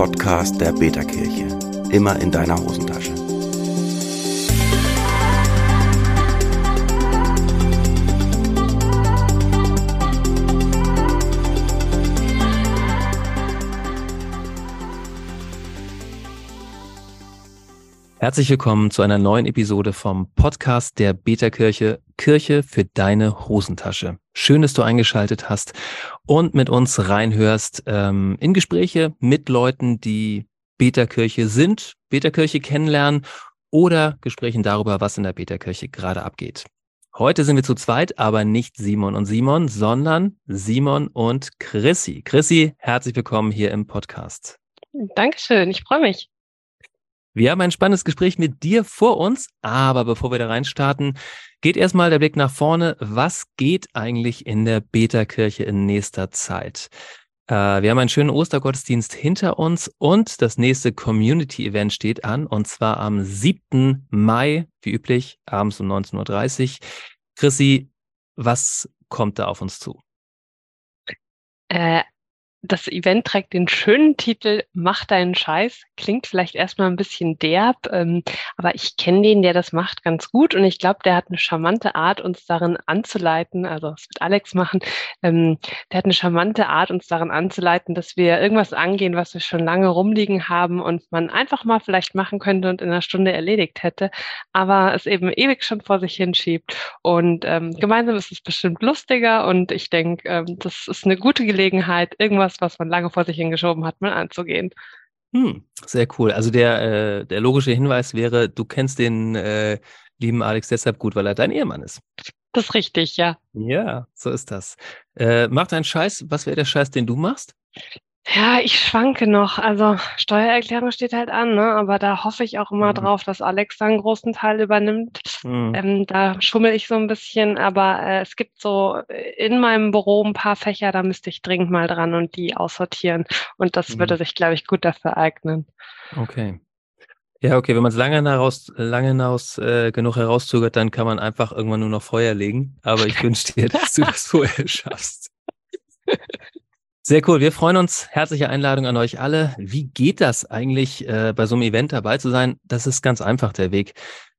Podcast der Beta-Kirche. Immer in deiner Hosentasche. Herzlich willkommen zu einer neuen Episode vom Podcast der Beta-Kirche, Kirche für deine Hosentasche. Schön, dass du eingeschaltet hast und mit uns reinhörst ähm, in Gespräche mit Leuten, die Beta-Kirche sind, Beta-Kirche kennenlernen oder Gesprächen darüber, was in der Beta-Kirche gerade abgeht. Heute sind wir zu zweit, aber nicht Simon und Simon, sondern Simon und Chrissy. Chrissy, herzlich willkommen hier im Podcast. Dankeschön, ich freue mich. Wir haben ein spannendes Gespräch mit dir vor uns, aber bevor wir da reinstarten, geht erstmal der Blick nach vorne. Was geht eigentlich in der Beta-Kirche in nächster Zeit? Äh, wir haben einen schönen Ostergottesdienst hinter uns und das nächste Community-Event steht an und zwar am 7. Mai, wie üblich, abends um 19.30 Uhr. Chrissy, was kommt da auf uns zu? Äh, das Event trägt den schönen Titel Mach deinen Scheiß. Klingt vielleicht erstmal ein bisschen derb, ähm, aber ich kenne den, der das macht, ganz gut. Und ich glaube, der hat eine charmante Art, uns darin anzuleiten. Also, das wird Alex machen. Ähm, der hat eine charmante Art, uns darin anzuleiten, dass wir irgendwas angehen, was wir schon lange rumliegen haben und man einfach mal vielleicht machen könnte und in einer Stunde erledigt hätte, aber es eben ewig schon vor sich hinschiebt. Und ähm, gemeinsam ist es bestimmt lustiger und ich denke, ähm, das ist eine gute Gelegenheit, irgendwas was, was man lange vor sich hingeschoben hat, mal anzugehen. Hm, sehr cool. Also der, äh, der logische Hinweis wäre, du kennst den äh, lieben Alex deshalb gut, weil er dein Ehemann ist. Das ist richtig, ja. Ja, so ist das. Äh, mach deinen Scheiß. Was wäre der Scheiß, den du machst? Ja, ich schwanke noch. Also Steuererklärung steht halt an, ne? aber da hoffe ich auch immer mhm. drauf, dass Alex da einen großen Teil übernimmt. Mhm. Ähm, da schummel ich so ein bisschen, aber äh, es gibt so äh, in meinem Büro ein paar Fächer, da müsste ich dringend mal dran und die aussortieren. Und das mhm. würde sich, glaube ich, gut dafür eignen. Okay. Ja, okay, wenn man es lange hinaus, lange hinaus äh, genug herauszögert, dann kann man einfach irgendwann nur noch Feuer legen. Aber ich wünsche dir, dass du das vorher schaffst. Sehr cool. Wir freuen uns. Herzliche Einladung an euch alle. Wie geht das eigentlich, äh, bei so einem Event dabei zu sein? Das ist ganz einfach der Weg.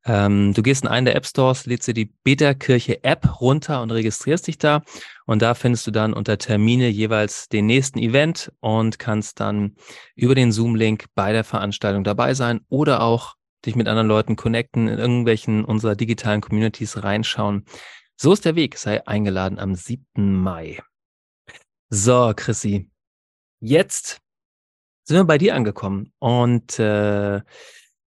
Ähm, du gehst in einen der App Stores, lädst dir die Beta-Kirche App runter und registrierst dich da. Und da findest du dann unter Termine jeweils den nächsten Event und kannst dann über den Zoom-Link bei der Veranstaltung dabei sein oder auch dich mit anderen Leuten connecten, in irgendwelchen unserer digitalen Communities reinschauen. So ist der Weg. Sei eingeladen am 7. Mai. So, Chrissy, jetzt sind wir bei dir angekommen und äh, äh,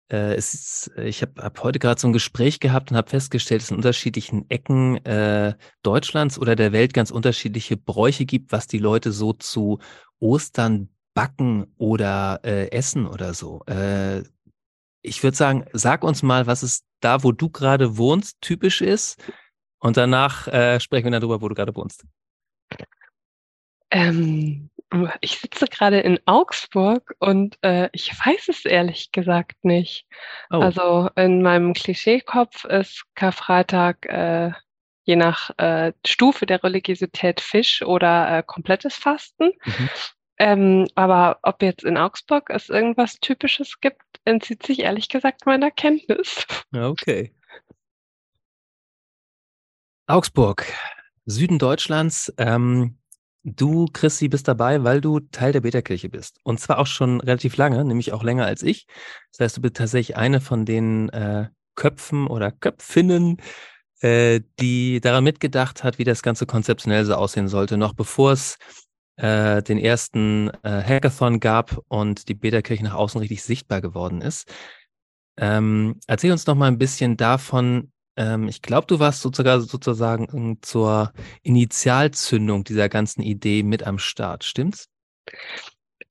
es ist, ich habe hab heute gerade so ein Gespräch gehabt und habe festgestellt, dass es in unterschiedlichen Ecken äh, Deutschlands oder der Welt ganz unterschiedliche Bräuche gibt, was die Leute so zu Ostern backen oder äh, essen oder so. Äh, ich würde sagen, sag uns mal, was es da, wo du gerade wohnst, typisch ist. Und danach äh, sprechen wir darüber, wo du gerade wohnst. Ähm, ich sitze gerade in Augsburg und äh, ich weiß es ehrlich gesagt nicht. Oh. Also in meinem Klischeekopf ist Karfreitag äh, je nach äh, Stufe der Religiosität Fisch oder äh, komplettes Fasten. Mhm. Ähm, aber ob jetzt in Augsburg es irgendwas Typisches gibt, entzieht sich ehrlich gesagt meiner Kenntnis. Okay. Augsburg, Süden Deutschlands. Ähm, Du, Christi, bist dabei, weil du Teil der Beta-Kirche bist. Und zwar auch schon relativ lange, nämlich auch länger als ich. Das heißt, du bist tatsächlich eine von den äh, Köpfen oder Köpfinnen, äh, die daran mitgedacht hat, wie das Ganze konzeptionell so aussehen sollte, noch bevor es äh, den ersten äh, Hackathon gab und die Beta-Kirche nach außen richtig sichtbar geworden ist. Ähm, erzähl uns noch mal ein bisschen davon, ähm, ich glaube, du warst sozusagen, sozusagen ähm, zur Initialzündung dieser ganzen Idee mit am Start, stimmt's?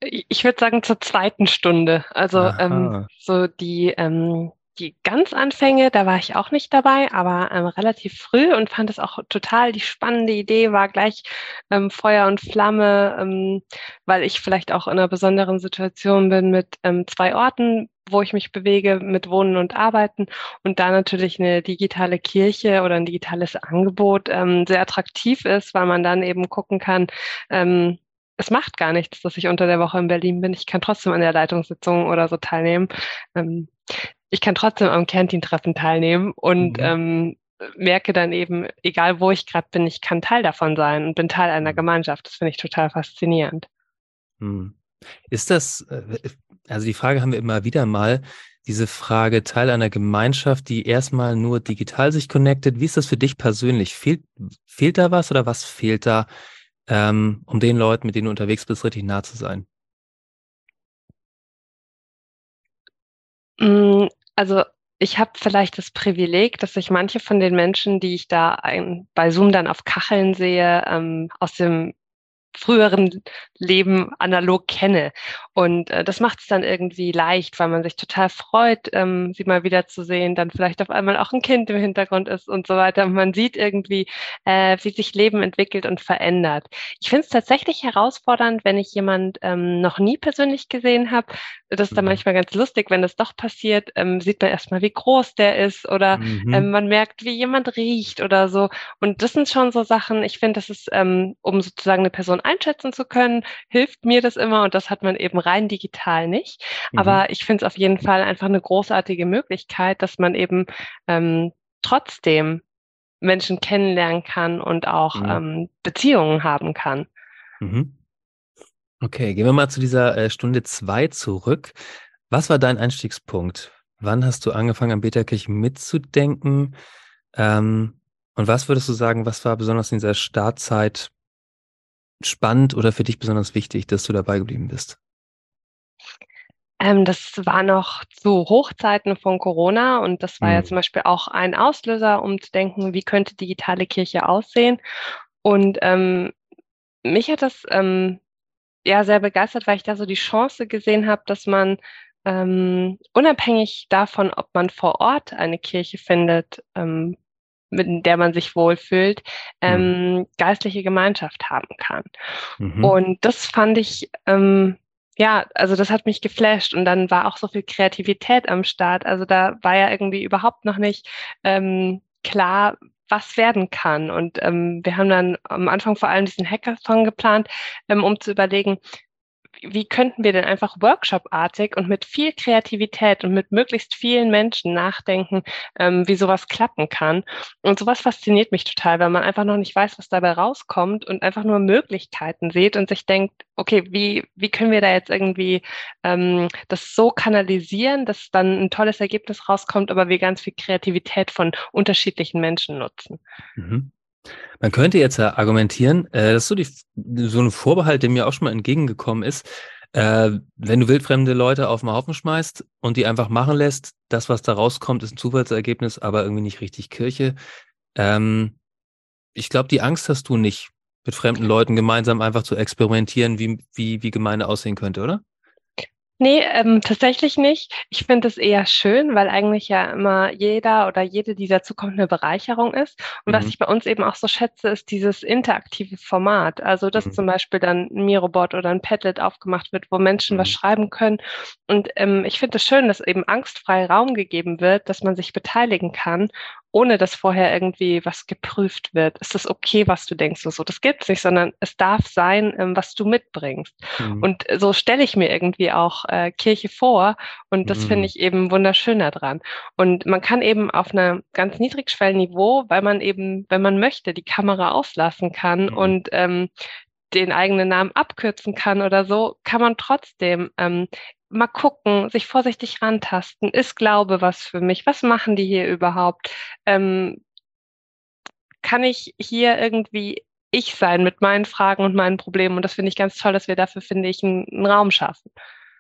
Ich würde sagen zur zweiten Stunde. Also ähm, so die, ähm, die Ganzanfänge, da war ich auch nicht dabei, aber ähm, relativ früh und fand es auch total die spannende Idee, war gleich ähm, Feuer und Flamme, ähm, weil ich vielleicht auch in einer besonderen Situation bin mit ähm, zwei Orten, wo ich mich bewege mit Wohnen und Arbeiten und da natürlich eine digitale Kirche oder ein digitales Angebot ähm, sehr attraktiv ist, weil man dann eben gucken kann, ähm, es macht gar nichts, dass ich unter der Woche in Berlin bin. Ich kann trotzdem an der Leitungssitzung oder so teilnehmen. Ich kann trotzdem am Canteen-Treffen teilnehmen und mhm. ähm, merke dann eben, egal wo ich gerade bin, ich kann Teil davon sein und bin Teil einer mhm. Gemeinschaft. Das finde ich total faszinierend. Hm. Ist das, äh, also die Frage haben wir immer wieder mal, diese Frage Teil einer Gemeinschaft, die erstmal nur digital sich connectet. Wie ist das für dich persönlich? Fehlt, fehlt da was oder was fehlt da, ähm, um den Leuten, mit denen du unterwegs bist, richtig nah zu sein? Also ich habe vielleicht das Privileg, dass ich manche von den Menschen, die ich da ein, bei Zoom dann auf Kacheln sehe, ähm, aus dem früheren Leben analog kenne. Und äh, das macht es dann irgendwie leicht, weil man sich total freut, ähm, sie mal wieder zu sehen, dann vielleicht auf einmal auch ein Kind im Hintergrund ist und so weiter. Und man sieht irgendwie, äh, wie sich Leben entwickelt und verändert. Ich finde es tatsächlich herausfordernd, wenn ich jemand ähm, noch nie persönlich gesehen habe. Das ist dann mhm. manchmal ganz lustig, wenn das doch passiert, ähm, sieht man erstmal, wie groß der ist oder mhm. ähm, man merkt, wie jemand riecht oder so. Und das sind schon so Sachen, ich finde, das ist, ähm, um sozusagen eine Person einschätzen zu können, hilft mir das immer und das hat man eben rein digital nicht. Mhm. Aber ich finde es auf jeden Fall einfach eine großartige Möglichkeit, dass man eben ähm, trotzdem Menschen kennenlernen kann und auch mhm. ähm, Beziehungen haben kann. Mhm. Okay, gehen wir mal zu dieser äh, Stunde zwei zurück. Was war dein Einstiegspunkt? Wann hast du angefangen, an Beta-Kirche mitzudenken? Ähm, und was würdest du sagen, was war besonders in dieser Startzeit spannend oder für dich besonders wichtig, dass du dabei geblieben bist? Ähm, das war noch zu Hochzeiten von Corona und das war mhm. ja zum Beispiel auch ein Auslöser, um zu denken, wie könnte digitale Kirche aussehen. Und ähm, mich hat das ähm, ja sehr begeistert, weil ich da so die Chance gesehen habe, dass man ähm, unabhängig davon, ob man vor Ort eine Kirche findet, ähm, mit der man sich wohlfühlt, mhm. ähm, mhm. geistliche Gemeinschaft haben kann. Mhm. Und das fand ich, ähm, ja, also das hat mich geflasht und dann war auch so viel Kreativität am Start. Also da war ja irgendwie überhaupt noch nicht ähm, klar, was werden kann. Und ähm, wir haben dann am Anfang vor allem diesen Hackathon geplant, ähm, um zu überlegen, wie könnten wir denn einfach workshopartig und mit viel Kreativität und mit möglichst vielen Menschen nachdenken, ähm, wie sowas klappen kann. Und sowas fasziniert mich total, weil man einfach noch nicht weiß, was dabei rauskommt und einfach nur Möglichkeiten sieht und sich denkt, okay, wie, wie können wir da jetzt irgendwie ähm, das so kanalisieren, dass dann ein tolles Ergebnis rauskommt, aber wir ganz viel Kreativität von unterschiedlichen Menschen nutzen. Mhm. Man könnte jetzt ja argumentieren, äh, das ist so, die, so ein Vorbehalt, der mir auch schon mal entgegengekommen ist. Äh, wenn du wildfremde Leute auf den Haufen schmeißt und die einfach machen lässt, das, was da rauskommt, ist ein Zufallsergebnis, aber irgendwie nicht richtig Kirche. Ähm, ich glaube, die Angst hast du nicht, mit fremden Leuten gemeinsam einfach zu experimentieren, wie, wie, wie Gemeinde aussehen könnte, oder? Nee, ähm, tatsächlich nicht. Ich finde es eher schön, weil eigentlich ja immer jeder oder jede, die dazukommt, eine Bereicherung ist. Und mhm. was ich bei uns eben auch so schätze, ist dieses interaktive Format. Also, dass mhm. zum Beispiel dann ein Mirobot oder ein Padlet aufgemacht wird, wo Menschen mhm. was schreiben können. Und ähm, ich finde es schön, dass eben angstfrei Raum gegeben wird, dass man sich beteiligen kann ohne dass vorher irgendwie was geprüft wird. Ist das okay, was du denkst? So, das gibt's nicht, sondern es darf sein, ähm, was du mitbringst. Mhm. Und so stelle ich mir irgendwie auch äh, Kirche vor. Und das mhm. finde ich eben wunderschön daran. Und man kann eben auf einem ganz niedrigschwelligen Niveau, weil man eben, wenn man möchte, die Kamera auslassen kann mhm. und ähm, den eigenen Namen abkürzen kann oder so, kann man trotzdem ähm, mal gucken, sich vorsichtig rantasten. Ist Glaube was für mich? Was machen die hier überhaupt? Ähm, kann ich hier irgendwie ich sein mit meinen Fragen und meinen Problemen? Und das finde ich ganz toll, dass wir dafür, finde ich, einen, einen Raum schaffen.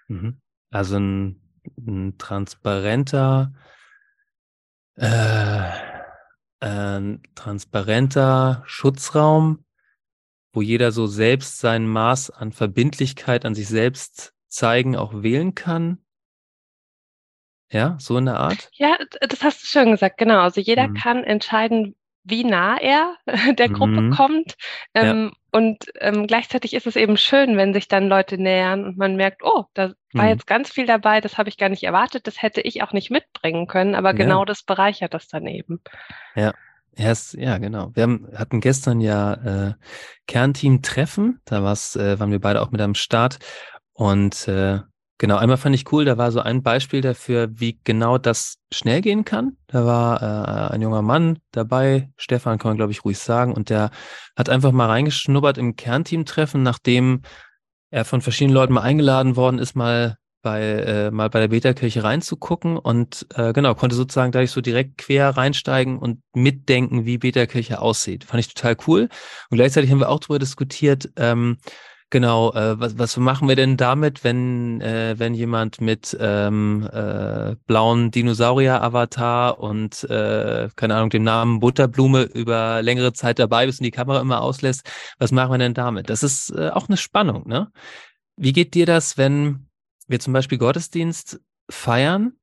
Mhm. Also ein, ein transparenter, äh, ein transparenter Schutzraum, wo jeder so selbst sein Maß an Verbindlichkeit an sich selbst zeigen auch wählen kann? Ja, so in der Art? Ja, das hast du schön gesagt, genau. Also jeder mhm. kann entscheiden, wie nah er der Gruppe mhm. kommt. Ähm, ja. Und ähm, gleichzeitig ist es eben schön, wenn sich dann Leute nähern und man merkt, oh, da war mhm. jetzt ganz viel dabei, das habe ich gar nicht erwartet, das hätte ich auch nicht mitbringen können, aber genau ja. das bereichert das dann eben. Ja, Erst, ja, genau. Wir haben, hatten gestern ja äh, Kernteam-Treffen. Da war's, äh, waren wir beide auch mit am Start. Und äh, genau, einmal fand ich cool, da war so ein Beispiel dafür, wie genau das schnell gehen kann. Da war äh, ein junger Mann dabei, Stefan kann man, glaube ich, ruhig sagen, und der hat einfach mal reingeschnuppert im Kernteam-Treffen, nachdem er von verschiedenen Leuten mal eingeladen worden ist, mal bei, äh, mal bei der Beta-Kirche reinzugucken und äh, genau, konnte sozusagen dadurch so direkt quer reinsteigen und mitdenken, wie Beta-Kirche aussieht. Fand ich total cool. Und gleichzeitig haben wir auch darüber diskutiert, ähm, Genau, äh, was, was machen wir denn damit, wenn, äh, wenn jemand mit ähm, äh, blauen Dinosaurier-Avatar und, äh, keine Ahnung, dem Namen Butterblume über längere Zeit dabei ist und die Kamera immer auslässt? Was machen wir denn damit? Das ist äh, auch eine Spannung, ne? Wie geht dir das, wenn wir zum Beispiel Gottesdienst feiern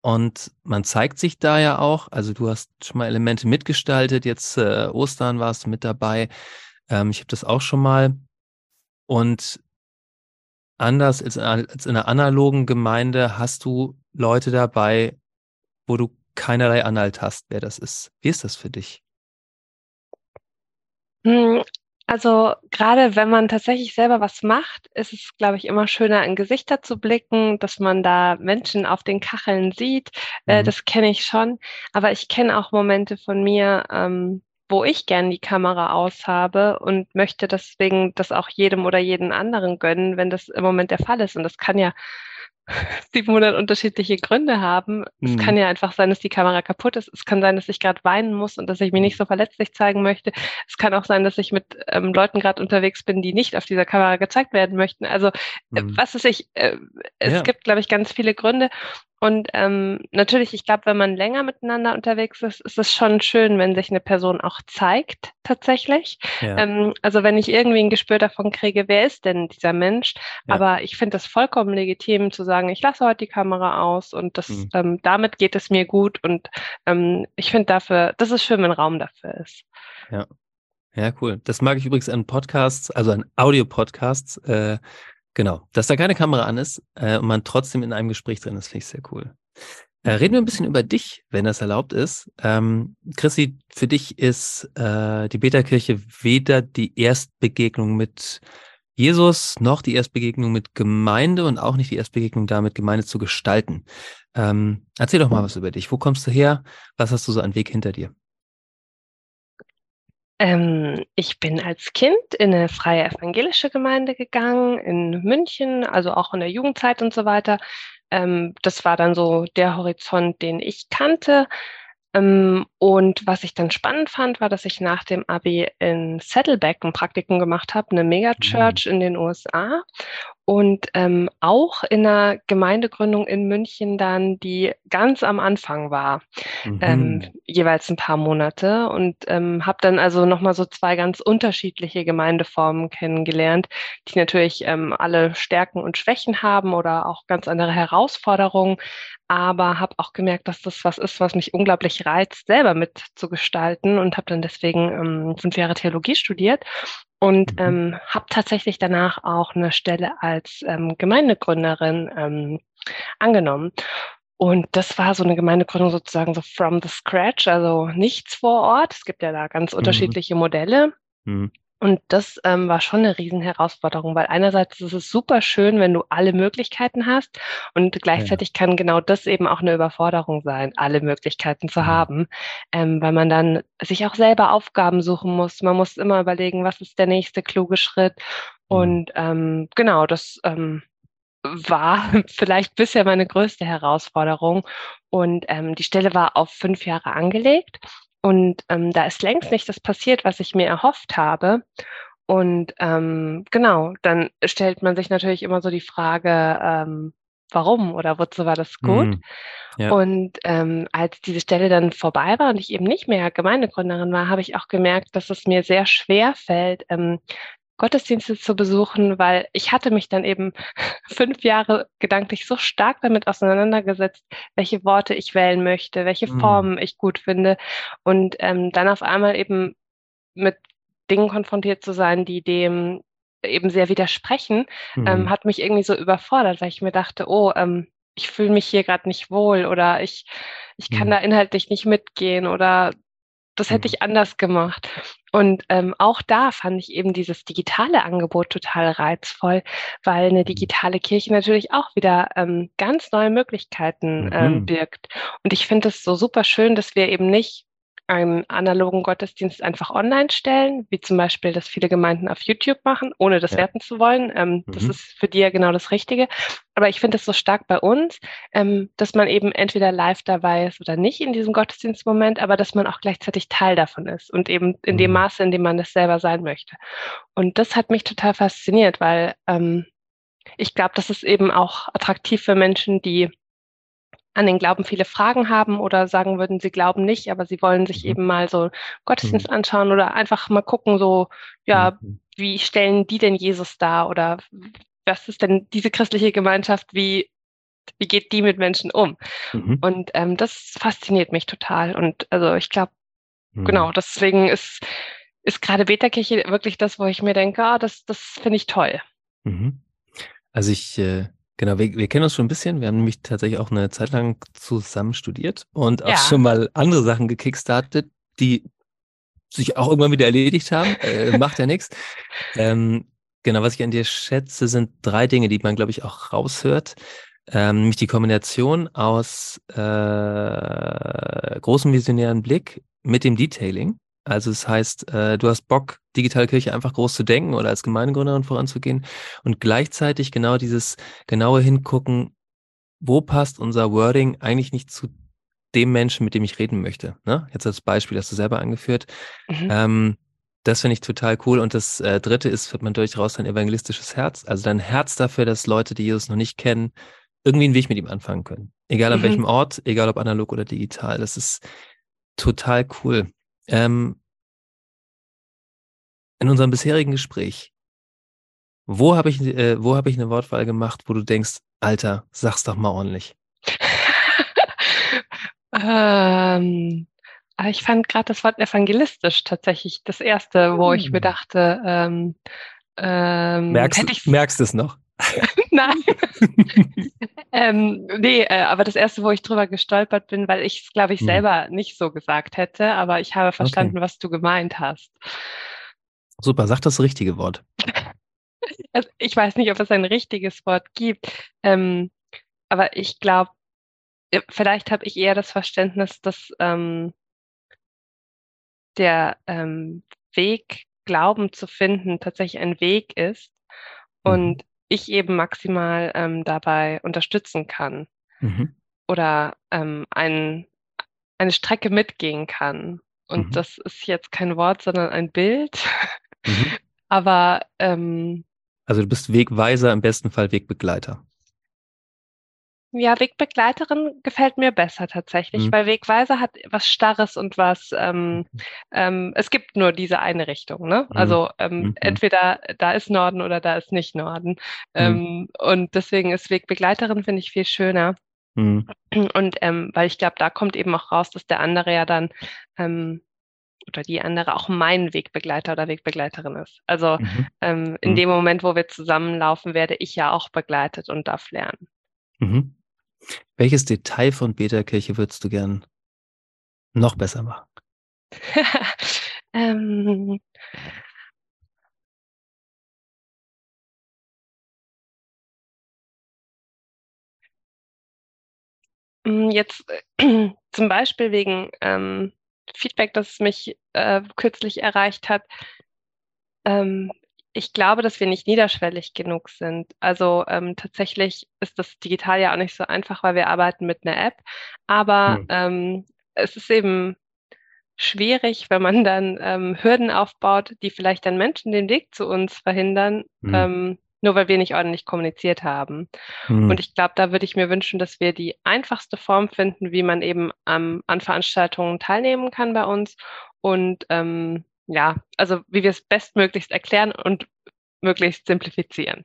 und man zeigt sich da ja auch, also du hast schon mal Elemente mitgestaltet, jetzt äh, Ostern warst du mit dabei. Ähm, ich habe das auch schon mal. Und anders als, als in einer analogen Gemeinde hast du Leute dabei, wo du keinerlei Anhalt hast, wer das ist. Wie ist das für dich? Hm, also gerade wenn man tatsächlich selber was macht, ist es, glaube ich, immer schöner, in Gesichter zu blicken, dass man da Menschen auf den Kacheln sieht. Äh, mhm. das kenne ich schon. Aber ich kenne auch Momente von mir, ähm, wo ich gern die Kamera aus habe und möchte deswegen das auch jedem oder jeden anderen gönnen, wenn das im Moment der Fall ist. Und das kann ja 700 unterschiedliche Gründe haben. Es kann mhm. ja einfach sein, dass die Kamera kaputt ist. Es kann sein, dass ich gerade weinen muss und dass ich mich nicht so verletzlich zeigen möchte. Es kann auch sein, dass ich mit ähm, Leuten gerade unterwegs bin, die nicht auf dieser Kamera gezeigt werden möchten. Also äh, mhm. was ist ich? Äh, es ja. gibt, glaube ich, ganz viele Gründe. Und ähm, natürlich, ich glaube, wenn man länger miteinander unterwegs ist, ist es schon schön, wenn sich eine Person auch zeigt, tatsächlich. Ja. Ähm, also wenn ich irgendwie ein Gespür davon kriege, wer ist denn dieser Mensch? Ja. Aber ich finde das vollkommen legitim zu sagen, ich lasse heute die Kamera aus und das, mhm. ähm, damit geht es mir gut. Und ähm, ich finde dafür, das ist schön, wenn Raum dafür ist. Ja. Ja, cool. Das mag ich übrigens an Podcasts, also an Audio-Podcasts. Äh, Genau, dass da keine Kamera an ist äh, und man trotzdem in einem Gespräch drin ist, finde ich sehr cool. Äh, reden wir ein bisschen über dich, wenn das erlaubt ist. Ähm, Chrissy, für dich ist äh, die Beta-Kirche weder die Erstbegegnung mit Jesus noch die Erstbegegnung mit Gemeinde und auch nicht die Erstbegegnung damit, Gemeinde zu gestalten. Ähm, erzähl doch mal was über dich. Wo kommst du her? Was hast du so an Weg hinter dir? Ähm, ich bin als Kind in eine freie evangelische Gemeinde gegangen, in München, also auch in der Jugendzeit und so weiter. Ähm, das war dann so der Horizont, den ich kannte. Ähm, und was ich dann spannend fand, war, dass ich nach dem Abi in Saddleback ein Praktikum gemacht habe, eine Megachurch mhm. in den USA und ähm, auch in einer Gemeindegründung in München dann, die ganz am Anfang war, mhm. ähm, jeweils ein paar Monate und ähm, habe dann also nochmal so zwei ganz unterschiedliche Gemeindeformen kennengelernt, die natürlich ähm, alle Stärken und Schwächen haben oder auch ganz andere Herausforderungen, aber habe auch gemerkt, dass das was ist, was mich unglaublich reizt, selber mitzugestalten und habe dann deswegen ähm, fünf Jahre Theologie studiert und mhm. ähm, habe tatsächlich danach auch eine Stelle als ähm, Gemeindegründerin ähm, angenommen. Und das war so eine Gemeindegründung sozusagen so from the scratch, also nichts vor Ort. Es gibt ja da ganz mhm. unterschiedliche Modelle. Mhm. Und das ähm, war schon eine Riesenherausforderung, weil einerseits ist es super schön, wenn du alle Möglichkeiten hast und gleichzeitig ja. kann genau das eben auch eine Überforderung sein, alle Möglichkeiten zu ja. haben, ähm, weil man dann sich auch selber Aufgaben suchen muss. Man muss immer überlegen, was ist der nächste kluge Schritt. Und ähm, genau, das ähm, war vielleicht bisher meine größte Herausforderung. Und ähm, die Stelle war auf fünf Jahre angelegt. Und ähm, da ist längst nicht das passiert, was ich mir erhofft habe. Und ähm, genau, dann stellt man sich natürlich immer so die Frage, ähm, warum oder wozu war das gut? Mm, ja. Und ähm, als diese Stelle dann vorbei war und ich eben nicht mehr Gemeindegründerin war, habe ich auch gemerkt, dass es mir sehr schwer fällt, ähm, Gottesdienste zu besuchen, weil ich hatte mich dann eben fünf Jahre gedanklich so stark damit auseinandergesetzt, welche Worte ich wählen möchte, welche mhm. Formen ich gut finde und ähm, dann auf einmal eben mit Dingen konfrontiert zu sein, die dem eben sehr widersprechen, ähm, mhm. ähm, hat mich irgendwie so überfordert, weil ich mir dachte, oh, ähm, ich fühle mich hier gerade nicht wohl oder ich, ich kann mhm. da inhaltlich nicht mitgehen oder das hätte mhm. ich anders gemacht. Und ähm, auch da fand ich eben dieses digitale Angebot total reizvoll, weil eine mhm. digitale Kirche natürlich auch wieder ähm, ganz neue Möglichkeiten ähm, birgt. Und ich finde es so super schön, dass wir eben nicht einen analogen Gottesdienst einfach online stellen, wie zum Beispiel das viele Gemeinden auf YouTube machen, ohne das ja. werten zu wollen. Ähm, mhm. Das ist für die ja genau das Richtige. Aber ich finde es so stark bei uns, ähm, dass man eben entweder live dabei ist oder nicht in diesem Gottesdienstmoment, aber dass man auch gleichzeitig Teil davon ist und eben in mhm. dem Maße, in dem man es selber sein möchte. Und das hat mich total fasziniert, weil ähm, ich glaube, das ist eben auch attraktiv für Menschen, die an den Glauben viele Fragen haben oder sagen würden, sie glauben nicht, aber sie wollen sich mhm. eben mal so Gottesdienst mhm. anschauen oder einfach mal gucken, so, ja, mhm. wie stellen die denn Jesus dar oder was ist denn diese christliche Gemeinschaft, wie, wie geht die mit Menschen um? Mhm. Und ähm, das fasziniert mich total. Und also ich glaube, mhm. genau, deswegen ist, ist gerade Beta-Kirche wirklich das, wo ich mir denke, ah, das, das finde ich toll. Mhm. Also ich äh Genau, wir, wir kennen uns schon ein bisschen. Wir haben nämlich tatsächlich auch eine Zeit lang zusammen studiert und auch ja. schon mal andere Sachen gekickstartet, die sich auch irgendwann wieder erledigt haben. Äh, macht ja nichts. Ähm, genau, was ich an dir schätze, sind drei Dinge, die man, glaube ich, auch raushört. Ähm, nämlich die Kombination aus äh, großem visionären Blick mit dem Detailing. Also es das heißt, äh, du hast Bock, digitale Kirche einfach groß zu denken oder als Gemeindegründerin voranzugehen und gleichzeitig genau dieses genaue Hingucken, wo passt unser Wording eigentlich nicht zu dem Menschen, mit dem ich reden möchte. Ne? Jetzt als Beispiel hast du selber angeführt. Mhm. Ähm, das finde ich total cool. Und das äh, dritte ist, wird man durchaus dein evangelistisches Herz, also dein Herz dafür, dass Leute, die Jesus noch nicht kennen, irgendwie einen Weg mit ihm anfangen können. Egal an mhm. welchem Ort, egal ob analog oder digital. Das ist total cool. Ähm, in unserem bisherigen Gespräch, wo habe ich, äh, wo habe ich eine Wortwahl gemacht, wo du denkst, Alter, sag's doch mal ordentlich? ähm, ich fand gerade das Wort evangelistisch tatsächlich das erste, wo hm. ich mir hm. dachte, ähm, ähm, merkst, merkst es noch? Nein. ähm, nee, äh, aber das erste, wo ich drüber gestolpert bin, weil ich es, glaube ich, selber hm. nicht so gesagt hätte, aber ich habe verstanden, okay. was du gemeint hast. Super, sag das richtige Wort. also ich weiß nicht, ob es ein richtiges Wort gibt, ähm, aber ich glaube, äh, vielleicht habe ich eher das Verständnis, dass ähm, der ähm, Weg, Glauben zu finden, tatsächlich ein Weg ist und mhm. Ich eben maximal ähm, dabei unterstützen kann mhm. oder ähm, ein, eine Strecke mitgehen kann. Und mhm. das ist jetzt kein Wort, sondern ein Bild. Mhm. Aber ähm, also du bist Wegweiser, im besten Fall Wegbegleiter. Ja, Wegbegleiterin gefällt mir besser tatsächlich, mhm. weil Wegweiser hat was Starres und was, ähm, mhm. ähm, es gibt nur diese eine Richtung, ne? Mhm. Also ähm, mhm. entweder da ist Norden oder da ist nicht Norden. Mhm. Ähm, und deswegen ist Wegbegleiterin, finde ich, viel schöner. Und ähm, weil ich glaube, da kommt eben auch raus, dass der andere ja dann ähm, oder die andere auch mein Wegbegleiter oder Wegbegleiterin ist. Also in dem Moment, wo wir zusammenlaufen, werde ich ja auch begleitet und darf lernen. Mhm. Welches Detail von Beta-Kirche würdest du gern noch besser machen? ähm, mm, Jetzt äh, zum Beispiel wegen ähm, Feedback, das mich äh, kürzlich erreicht hat. Ähm, ich glaube, dass wir nicht niederschwellig genug sind. Also ähm, tatsächlich ist das digital ja auch nicht so einfach, weil wir arbeiten mit einer App. Aber hm. ähm, es ist eben schwierig, wenn man dann ähm, Hürden aufbaut, die vielleicht dann Menschen den Weg zu uns verhindern. Hm. Ähm, nur weil wir nicht ordentlich kommuniziert haben. Mhm. Und ich glaube, da würde ich mir wünschen, dass wir die einfachste Form finden, wie man eben an Veranstaltungen teilnehmen kann bei uns und ähm, ja, also wie wir es bestmöglichst erklären und möglichst simplifizieren.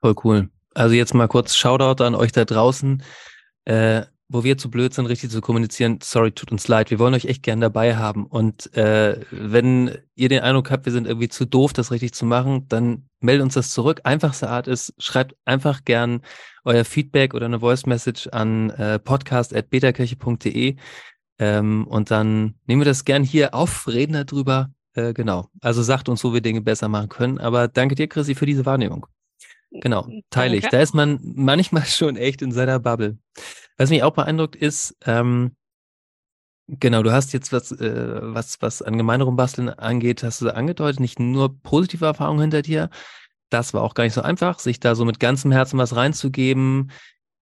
Voll cool. Also jetzt mal kurz Shoutout an euch da draußen. Äh, wo wir zu blöd sind, richtig zu kommunizieren, sorry, tut uns leid, wir wollen euch echt gern dabei haben. Und äh, wenn ihr den Eindruck habt, wir sind irgendwie zu doof, das richtig zu machen, dann meldet uns das zurück. Einfachste Art ist, schreibt einfach gern euer Feedback oder eine Voice Message an äh, podcast.betakirche.de. Ähm, und dann nehmen wir das gern hier auf, reden darüber. Äh, genau. Also sagt uns, wo wir Dinge besser machen können. Aber danke dir, Chrissy, für diese Wahrnehmung. Genau, teile ich. Da ist man manchmal schon echt in seiner Bubble. Was mich auch beeindruckt ist, ähm, genau, du hast jetzt was, äh, was, was an Gemeinderumbasteln angeht, hast du angedeutet, nicht nur positive Erfahrungen hinter dir. Das war auch gar nicht so einfach, sich da so mit ganzem Herzen was reinzugeben.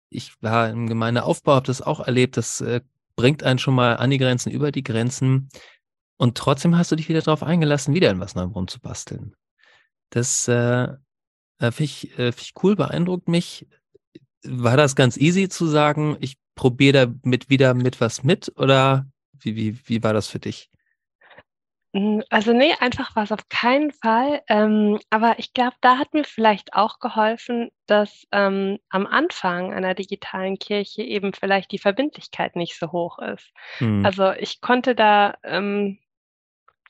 Ich war im Gemeindeaufbau, habe das auch erlebt. Das äh, bringt einen schon mal an die Grenzen, über die Grenzen. Und trotzdem hast du dich wieder darauf eingelassen, wieder in was Neuem rumzubasteln. Das äh, äh finde ich, äh, find ich cool, beeindruckt mich. War das ganz easy zu sagen, ich probiere damit wieder mit was mit oder wie, wie, wie war das für dich? Hm, also nee, einfach war es auf keinen Fall. Ähm, aber ich glaube, da hat mir vielleicht auch geholfen, dass ähm, am Anfang einer digitalen Kirche eben vielleicht die Verbindlichkeit nicht so hoch ist. Hm. Also ich konnte da ähm,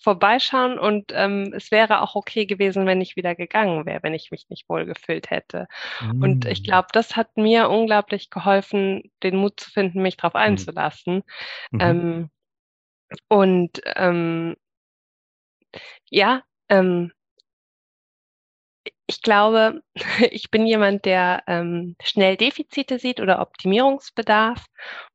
vorbeischauen und ähm, es wäre auch okay gewesen, wenn ich wieder gegangen wäre, wenn ich mich nicht wohl gefühlt hätte. Mm. Und ich hm. glaube, das hat mir unglaublich geholfen, den Mut zu finden, mich darauf hm. einzulassen. Ähm, und ähm, ja, ähm, ich glaube, ich bin jemand, der ähm, schnell Defizite sieht oder Optimierungsbedarf.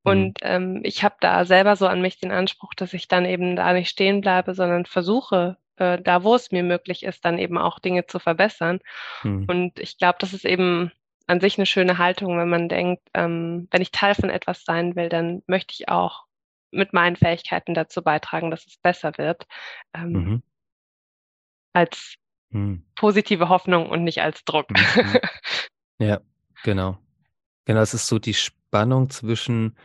Mhm. Und ähm, ich habe da selber so an mich den Anspruch, dass ich dann eben da nicht stehen bleibe, sondern versuche, äh, da wo es mir möglich ist, dann eben auch Dinge zu verbessern. Mhm. Und ich glaube, das ist eben an sich eine schöne Haltung, wenn man denkt, ähm, wenn ich Teil von etwas sein will, dann möchte ich auch mit meinen Fähigkeiten dazu beitragen, dass es besser wird. Ähm, mhm. Als hm. positive Hoffnung und nicht als Druck. Mhm. Ja, genau. Genau, es ist so die Spannung zwischen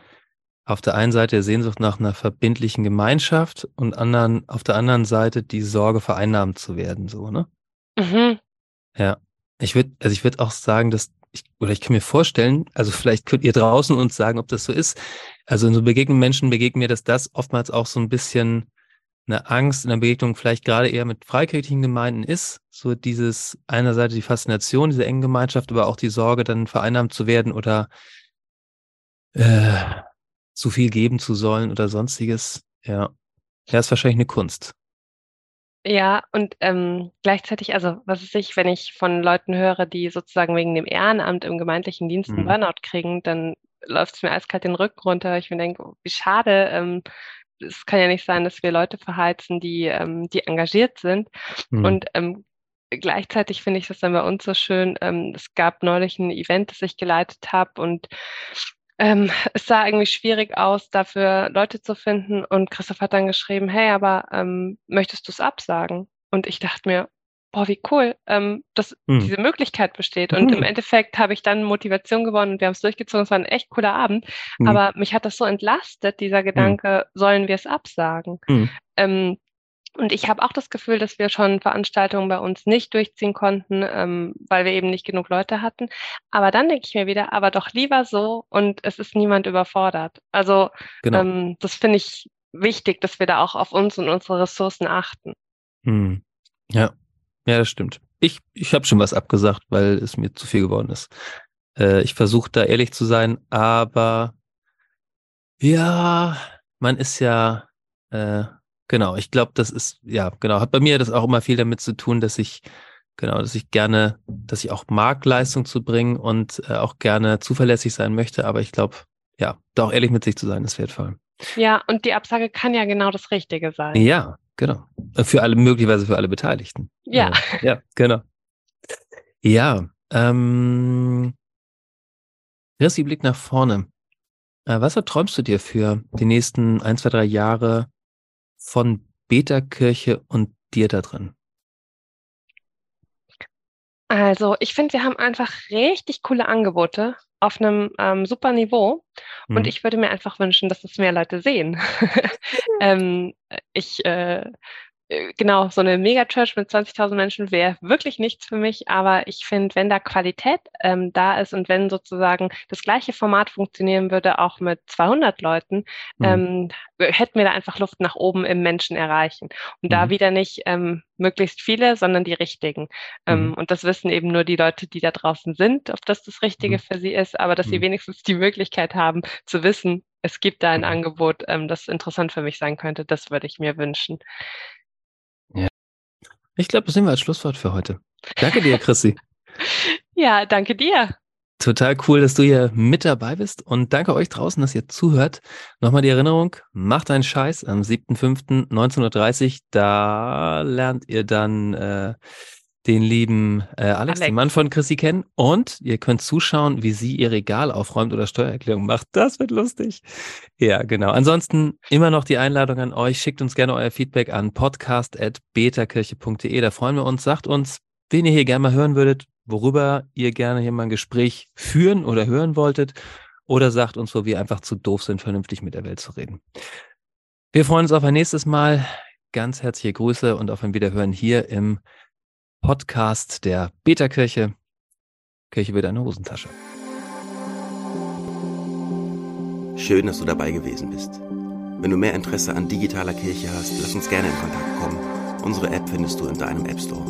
auf der einen Seite der Sehnsucht nach einer verbindlichen Gemeinschaft und anderen, auf der anderen Seite die Sorge, vereinnahmt zu werden, so, ne? Mhm. Ja. Ich würde, also ich würde auch sagen, dass ich, oder ich kann mir vorstellen, also vielleicht könnt ihr draußen uns sagen, ob das so ist. Also in so Begegnungen Menschen begegnen mir, dass das oftmals auch so ein bisschen eine Angst in der Begegnung vielleicht gerade eher mit freikirchlichen Gemeinden ist. So dieses einerseits die Faszination dieser engen Gemeinschaft, aber auch die Sorge, dann vereinnahmt zu werden oder äh, zu viel geben zu sollen oder sonstiges. Ja, ja, ist wahrscheinlich eine Kunst. Ja, und ähm, gleichzeitig, also was ist ich, wenn ich von Leuten höre, die sozusagen wegen dem Ehrenamt im gemeindlichen Dienst einen mhm. Burnout kriegen, dann läuft es mir eiskalt den Rücken runter. Ich mir denke, oh, wie schade, ähm, es kann ja nicht sein, dass wir Leute verheizen, die, ähm, die engagiert sind. Mhm. Und ähm, gleichzeitig finde ich das dann bei uns so schön. Ähm, es gab neulich ein Event, das ich geleitet habe und ähm, es sah irgendwie schwierig aus, dafür Leute zu finden. Und Christoph hat dann geschrieben, hey, aber ähm, möchtest du es absagen? Und ich dachte mir, boah, wie cool, ähm, dass hm. diese Möglichkeit besteht. Und hm. im Endeffekt habe ich dann Motivation gewonnen und wir haben es durchgezogen. Es war ein echt cooler Abend. Hm. Aber mich hat das so entlastet, dieser hm. Gedanke, sollen wir es absagen? Hm. Ähm, und ich habe auch das Gefühl, dass wir schon Veranstaltungen bei uns nicht durchziehen konnten, ähm, weil wir eben nicht genug Leute hatten. Aber dann denke ich mir wieder, aber doch lieber so und es ist niemand überfordert. Also genau. ähm, das finde ich wichtig, dass wir da auch auf uns und unsere Ressourcen achten. Hm. Ja, ja, das stimmt. Ich, ich habe schon was abgesagt, weil es mir zu viel geworden ist. Äh, ich versuche da ehrlich zu sein, aber ja, man ist ja, äh, genau, ich glaube, das ist, ja, genau, hat bei mir das auch immer viel damit zu tun, dass ich, genau, dass ich gerne, dass ich auch mag, Leistung zu bringen und äh, auch gerne zuverlässig sein möchte, aber ich glaube, ja, da auch ehrlich mit sich zu sein, ist wertvoll. Ja, und die Absage kann ja genau das Richtige sein. Ja, Genau. Für alle, möglicherweise für alle Beteiligten. Ja. Äh, ja, genau. Ja, ähm, Christi, Blick nach vorne. Äh, was erträumst du dir für die nächsten ein, zwei, drei Jahre von Beta-Kirche und dir da drin? Also, ich finde, wir haben einfach richtig coole Angebote auf einem ähm, super Niveau. Mhm. Und ich würde mir einfach wünschen, dass es mehr Leute sehen. ähm, ich äh, äh, genau, so eine Megachurch mit 20.000 Menschen wäre wirklich nichts für mich, aber ich finde, wenn da Qualität ähm, da ist und wenn sozusagen das gleiche Format funktionieren würde, auch mit 200 Leuten, mhm. ähm, hätten wir da einfach Luft nach oben im Menschen erreichen. Und mhm. da wieder nicht ähm, möglichst viele, sondern die richtigen. Ähm, mhm. Und das wissen eben nur die Leute, die da draußen sind, ob das das Richtige mhm. für sie ist, aber dass sie mhm. wenigstens die Möglichkeit haben zu wissen, es gibt da ein mhm. Angebot, ähm, das interessant für mich sein könnte, das würde ich mir wünschen. Ich glaube, das nehmen wir als Schlusswort für heute. Danke dir, Chrissy. ja, danke dir. Total cool, dass du hier mit dabei bist und danke euch draußen, dass ihr zuhört. Nochmal die Erinnerung, macht einen Scheiß am 7.5.1930. Uhr. Da lernt ihr dann äh, den lieben äh, Alex, Alex, den Mann von Chrissy kennen und ihr könnt zuschauen, wie sie ihr Regal aufräumt oder Steuererklärung macht. Das wird lustig. Ja, genau. Ansonsten immer noch die Einladung an euch. Schickt uns gerne euer Feedback an podcast.betakirche.de. Da freuen wir uns. Sagt uns, wen ihr hier gerne mal hören würdet, worüber ihr gerne hier mal ein Gespräch führen oder hören wolltet. Oder sagt uns, wo wir einfach zu doof sind, vernünftig mit der Welt zu reden. Wir freuen uns auf ein nächstes Mal. Ganz herzliche Grüße und auf ein Wiederhören hier im Podcast der Beta-Kirche. Kirche wird eine Hosentasche. Schön, dass du dabei gewesen bist. Wenn du mehr Interesse an digitaler Kirche hast, lass uns gerne in Kontakt kommen. Unsere App findest du in deinem App Store.